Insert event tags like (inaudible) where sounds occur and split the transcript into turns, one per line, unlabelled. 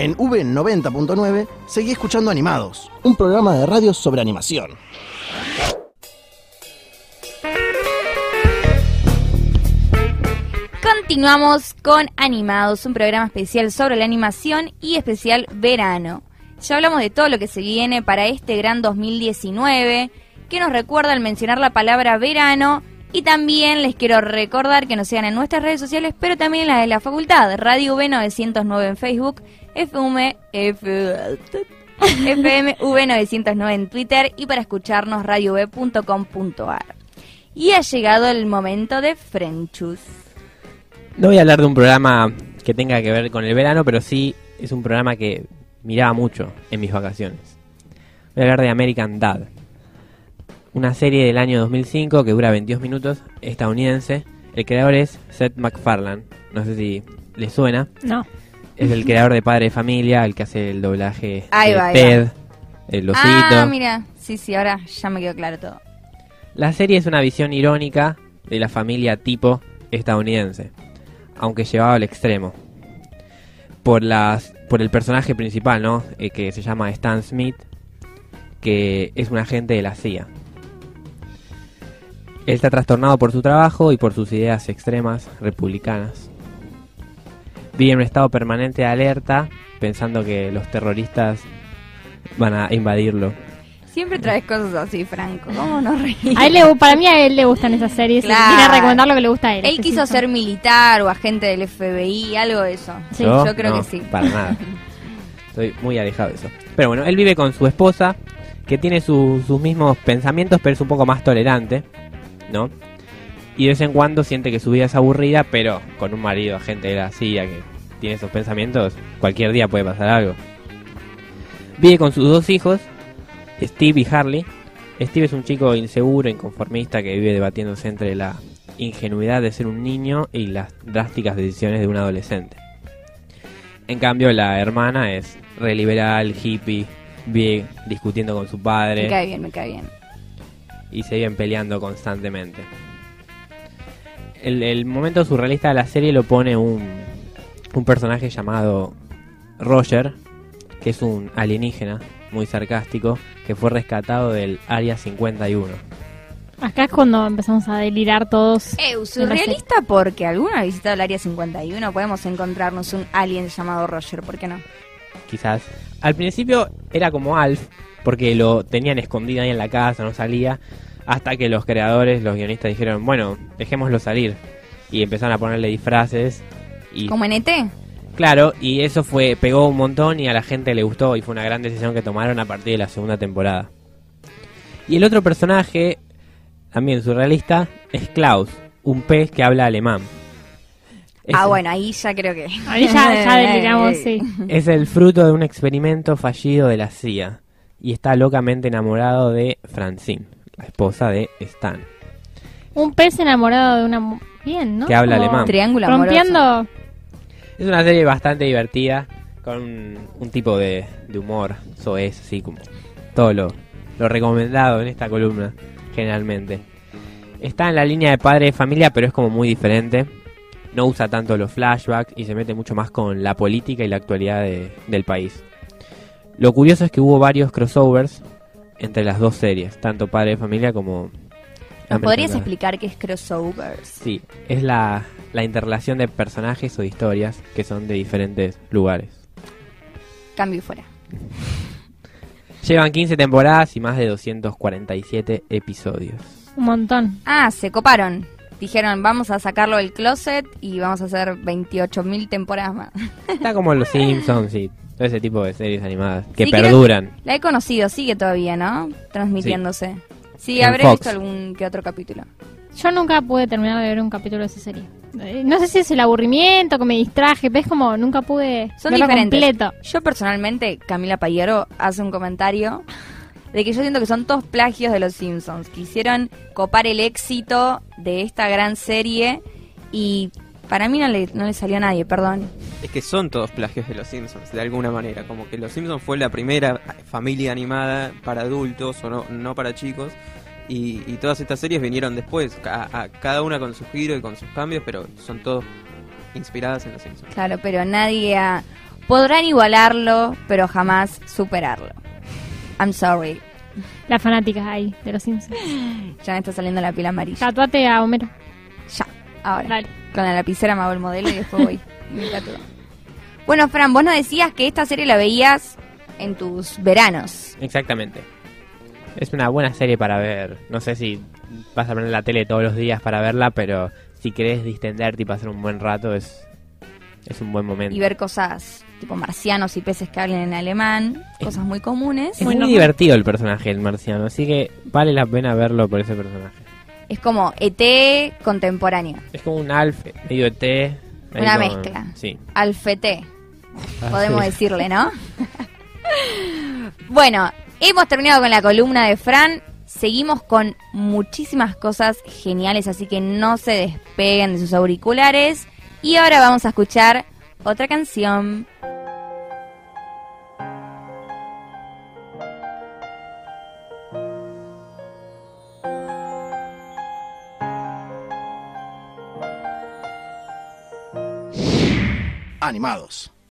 En V90.9 seguí escuchando Animados, un programa de radio sobre animación.
Continuamos con Animados, un programa especial sobre la animación y especial verano. Ya hablamos de todo lo que se viene para este gran 2019, que nos recuerda al mencionar la palabra verano. Y también les quiero recordar que nos sigan en nuestras redes sociales, pero también en la de la facultad, Radio V909 en Facebook, FM, FM V909 en Twitter y para escucharnos radiov.com.ar. Y ha llegado el momento de Frenchus.
No voy a hablar de un programa que tenga que ver con el verano, pero sí es un programa que miraba mucho en mis vacaciones. Voy a hablar de American Dad. Una serie del año 2005 que dura 22 minutos, estadounidense. El creador es Seth MacFarlane. No sé si le suena.
No.
Es el creador de Padre de Familia, el que hace el doblaje
Ahí
de
va,
Ted, el osito.
Ah, mira. Sí, sí, ahora ya me quedó claro todo.
La serie es una visión irónica de la familia tipo estadounidense, aunque llevado al extremo. Por, las, por el personaje principal, ¿no? Eh, que se llama Stan Smith, que es un agente de la CIA. Él está trastornado por su trabajo y por sus ideas extremas republicanas. Vive en un estado permanente de alerta, pensando que los terroristas van a invadirlo.
Siempre traes cosas así, Franco. ¿Cómo no reír?
A él le, para mí a él le gustan esas series. y
Claro.
Viene a recomendar lo que le gusta a él.
Él quiso ser militar o agente del FBI, algo de eso.
Sí,
yo,
¿Yo?
creo
No,
que sí.
Para nada. (laughs) Estoy muy alejado de eso. Pero bueno, él vive con su esposa, que tiene su- sus mismos pensamientos, pero es un poco más tolerante, ¿no? Y de vez en cuando siente que su vida es aburrida, pero con un marido agente de la que tiene esos pensamientos, cualquier día puede pasar algo. Vive con sus dos hijos, Steve y Harley. Steve es un chico inseguro, inconformista, que vive debatiéndose entre la ingenuidad de ser un niño y las drásticas decisiones de un adolescente. En cambio, la hermana es re liberal, hippie, vive discutiendo con su
Me
padre
cae bien, me cae bien.
Y se viven peleando constantemente. El, el momento surrealista de la serie lo pone un, un personaje llamado Roger, que es un alienígena muy sarcástico, que fue rescatado del Área 51.
Acá es cuando empezamos a delirar todos.
Eh, surrealista porque alguna ha visitado el área 51. Podemos encontrarnos un alien llamado Roger, ¿por qué no?
quizás. Al principio era como Alf, porque lo tenían escondido ahí en la casa, no salía, hasta que los creadores, los guionistas dijeron, bueno, dejémoslo salir. Y empezaron a ponerle disfraces. Y
¿Como en ET?
claro, y eso fue pegó un montón y a la gente le gustó y fue una gran decisión que tomaron a partir de la segunda temporada. Y el otro personaje, también surrealista, es Klaus, un pez que habla alemán.
Ah,
Es-
bueno, ahí ya creo que...
Ahí ya, (laughs) ya deliramos, sí.
Es el fruto de un experimento fallido de la CIA y está locamente enamorado de Francine, la esposa de Stan.
Un pez enamorado de una... Bien, ¿no?
Que habla
Como
alemán.
Triángulo.
Rompiendo...
Es una serie bastante divertida, con un, un tipo de, de humor, eso es así como todo lo, lo recomendado en esta columna, generalmente. Está en la línea de padre de familia, pero es como muy diferente. No usa tanto los flashbacks y se mete mucho más con la política y la actualidad de- del país. Lo curioso es que hubo varios crossovers entre las dos series, tanto padre de familia como...
¿Nos
American
podrías explicar qué es crossovers?
Sí, es la, la interrelación de personajes o de historias que son de diferentes lugares.
Cambio y fuera. (laughs)
Llevan 15 temporadas y más de 247 episodios.
Un montón.
Ah, se coparon. Dijeron, vamos a sacarlo del closet y vamos a hacer 28.000 temporadas más.
Está como Los Simpsons y todo ese tipo de series animadas que
Sí,
perduran.
La he conocido, sigue todavía, ¿no? Transmitiéndose. Sí, habré
Fox.
visto algún que otro capítulo.
Yo nunca pude terminar de ver un capítulo de esa serie. Eh, No sé si es el aburrimiento que me distraje, pero es como nunca pude
Son
verlo
diferentes.
completo.
Yo personalmente, Camila Payero hace un comentario de que yo siento que son todos plagios de los Simpsons. Quisieron copar el éxito de esta gran serie y para mí no le, no le salió a nadie, perdón.
Es que son todos plagios de los Simpsons, de alguna manera. Como que los Simpsons fue la primera familia animada para adultos o no, no para chicos. Y, y todas estas series vinieron después, a- cada una con su giro y con sus cambios, pero son todos inspiradas en los Simpsons.
Claro, pero nadie ha... Podrán igualarlo, pero jamás superarlo. I'm sorry.
Las fanáticas ahí, de los Simpsons. (gasps)
Ya me está saliendo la piel amarilla.
Tatuate a Homero.
Ya, ahora.
Dale.
Con la lapicera me hago el modelo y después voy. y (laughs) me tatúo. Bueno, Fran, vos nos decías que esta serie la veías en tus veranos.
Exactamente. Es una buena serie para ver. No sé si vas a poner la tele todos los días para verla, pero si querés distenderte y pasar un buen rato, es, es un buen momento.
Y ver cosas tipo marcianos y peces que hablen en alemán, cosas muy comunes.
Es
Muy
divertido el personaje, el marciano, así que vale la pena verlo por ese personaje.
Es como ET contemporáneo.
Es como un alf, medio ET.
Una mezcla.
Sí.
Alfete,
Ah,
podemos
sí.
decirle, ¿no? (laughs) bueno, hemos terminado con la columna de Fran. Seguimos con muchísimas cosas geniales, así que no se despeguen de sus auriculares. Y ahora vamos a escuchar otra canción.
Animados.